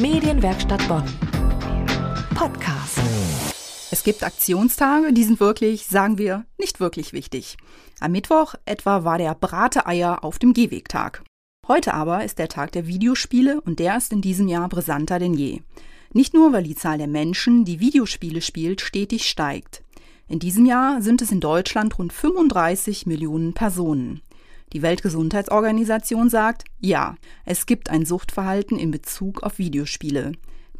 Medienwerkstatt Bonn. Podcast. Es gibt Aktionstage, die sind wirklich, sagen wir, nicht wirklich wichtig. Am Mittwoch etwa war der Brate-Eier auf dem Gehwegtag. Heute aber ist der Tag der Videospiele und der ist in diesem Jahr brisanter denn je. Nicht nur, weil die Zahl der Menschen, die Videospiele spielt, stetig steigt. In diesem Jahr sind es in Deutschland rund 35 Millionen Personen. Die Weltgesundheitsorganisation sagt, ja, es gibt ein Suchtverhalten in Bezug auf Videospiele.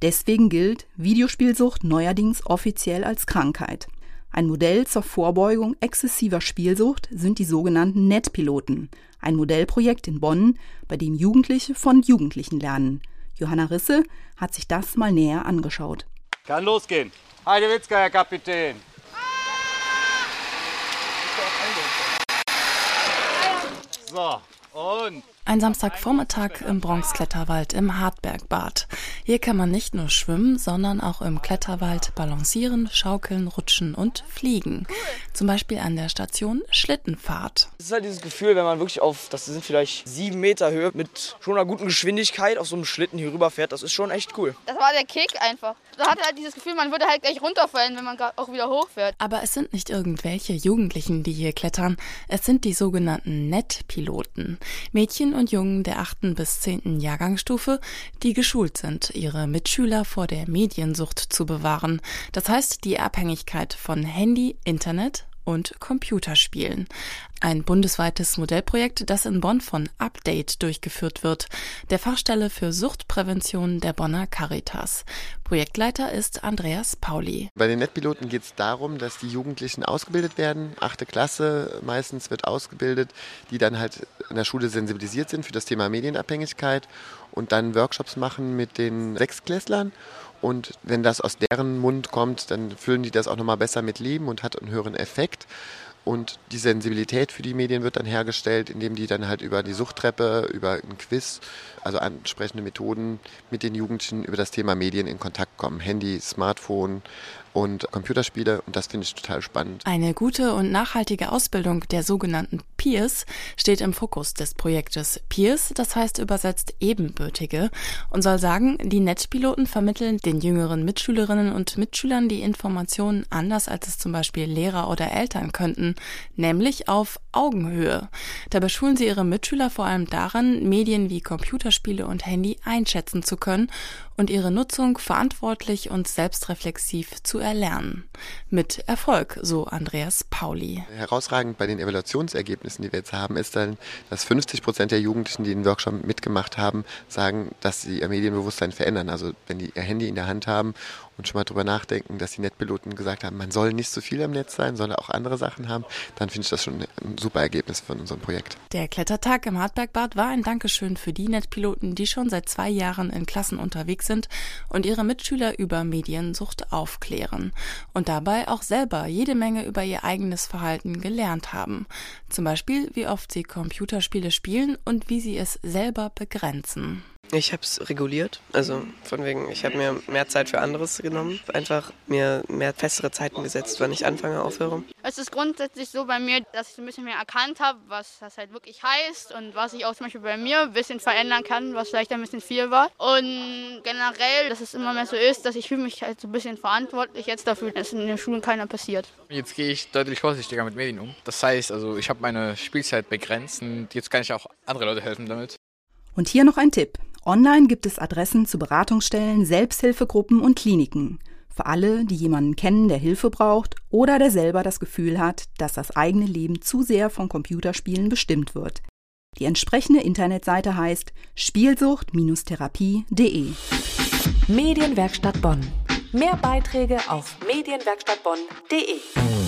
Deswegen gilt Videospielsucht neuerdings offiziell als Krankheit. Ein Modell zur Vorbeugung exzessiver Spielsucht sind die sogenannten Netpiloten, ein Modellprojekt in Bonn, bei dem Jugendliche von Jugendlichen lernen. Johanna Risse hat sich das mal näher angeschaut. Kann losgehen. Heide Witzka, Herr Kapitän. So, und Ein Samstagvormittag im Bronx-Kletterwald im Hartbergbad. Hier kann man nicht nur schwimmen, sondern auch im Kletterwald balancieren, schaukeln, rutschen und fliegen. Zum Beispiel an der Station Schlittenfahrt. Es ist halt dieses Gefühl, wenn man wirklich auf, das sind vielleicht sieben Meter Höhe, mit schon einer guten Geschwindigkeit auf so einem Schlitten hier rüberfährt, das ist schon echt cool. Das war der Kick einfach. Man hatte halt dieses Gefühl, man würde halt gleich runterfallen, wenn man auch wieder hochfährt. Aber es sind nicht irgendwelche Jugendlichen, die hier klettern. Es sind die sogenannten Netpiloten. Mädchen und Jungen der achten bis zehnten Jahrgangsstufe, die geschult sind, ihre Mitschüler vor der Mediensucht zu bewahren. Das heißt, die Abhängigkeit von Handy, Internet und Computerspielen. Ein bundesweites Modellprojekt, das in Bonn von Update durchgeführt wird, der Fachstelle für Suchtprävention der Bonner Caritas. Projektleiter ist Andreas Pauli. Bei den Netpiloten geht es darum, dass die Jugendlichen ausgebildet werden. Achte Klasse meistens wird ausgebildet, die dann halt in der Schule sensibilisiert sind für das Thema Medienabhängigkeit und dann Workshops machen mit den Sechsklässlern. Und wenn das aus deren Mund kommt, dann füllen die das auch nochmal besser mit Leben und hat einen höheren Effekt. Und die Sensibilität für die Medien wird dann hergestellt, indem die dann halt über die Suchttreppe, über ein Quiz, also ansprechende Methoden mit den Jugendlichen über das Thema Medien in Kontakt kommen. Handy, Smartphone und Computerspiele. Und das finde ich total spannend. Eine gute und nachhaltige Ausbildung der sogenannten Peers steht im Fokus des Projektes. Peers, das heißt übersetzt Ebenbürtige, und soll sagen, die Netzpiloten vermitteln den jüngeren Mitschülerinnen und Mitschülern die Informationen anders, als es zum Beispiel Lehrer oder Eltern könnten, nämlich auf Augenhöhe. Dabei schulen sie ihre Mitschüler vor allem daran, Medien wie Computerspiele und Handy einschätzen zu können und ihre Nutzung verantwortlich und selbstreflexiv zu erlernen. Mit Erfolg, so Andreas Pauli. Herausragend bei den Evaluationsergebnissen, die wir jetzt haben, ist dann, dass 50 Prozent der Jugendlichen, die den Workshop mitgemacht haben, sagen, dass sie ihr Medienbewusstsein verändern. Also wenn die ihr Handy in der Hand haben und schon mal drüber nachdenken, dass die Netpiloten gesagt haben, man soll nicht so viel am Netz sein, soll auch andere Sachen haben, dann finde ich das schon ein super Ergebnis von unserem Projekt. Der Klettertag im Hartbergbad war ein Dankeschön für die Netpiloten, die schon seit zwei Jahren in Klassen unterwegs sind und ihre Mitschüler über Mediensucht aufklären und dabei auch selber jede Menge über ihr eigenes Verhalten gelernt haben. Zum Beispiel, wie oft sie Computerspiele spielen und wie sie es selber begrenzen. Ich habe es reguliert, also von wegen, ich habe mir mehr Zeit für anderes genommen, einfach mir mehr festere Zeiten gesetzt, wann ich anfange, aufhöre. Es ist grundsätzlich so bei mir, dass ich ein bisschen mehr erkannt habe, was das halt wirklich heißt und was ich auch zum Beispiel bei mir ein bisschen verändern kann, was vielleicht ein bisschen viel war. Und generell, dass es immer mehr so ist, dass ich fühle mich halt so ein bisschen verantwortlich jetzt dafür, dass in den Schulen keiner passiert. Jetzt gehe ich deutlich vorsichtiger mit Medien um. Das heißt, also ich habe meine Spielzeit begrenzt und jetzt kann ich auch andere Leute helfen damit. Und hier noch ein Tipp. Online gibt es Adressen zu Beratungsstellen, Selbsthilfegruppen und Kliniken. Für alle, die jemanden kennen, der Hilfe braucht oder der selber das Gefühl hat, dass das eigene Leben zu sehr von Computerspielen bestimmt wird. Die entsprechende Internetseite heißt spielsucht-therapie.de. Medienwerkstatt Bonn. Mehr Beiträge auf medienwerkstattbonn.de.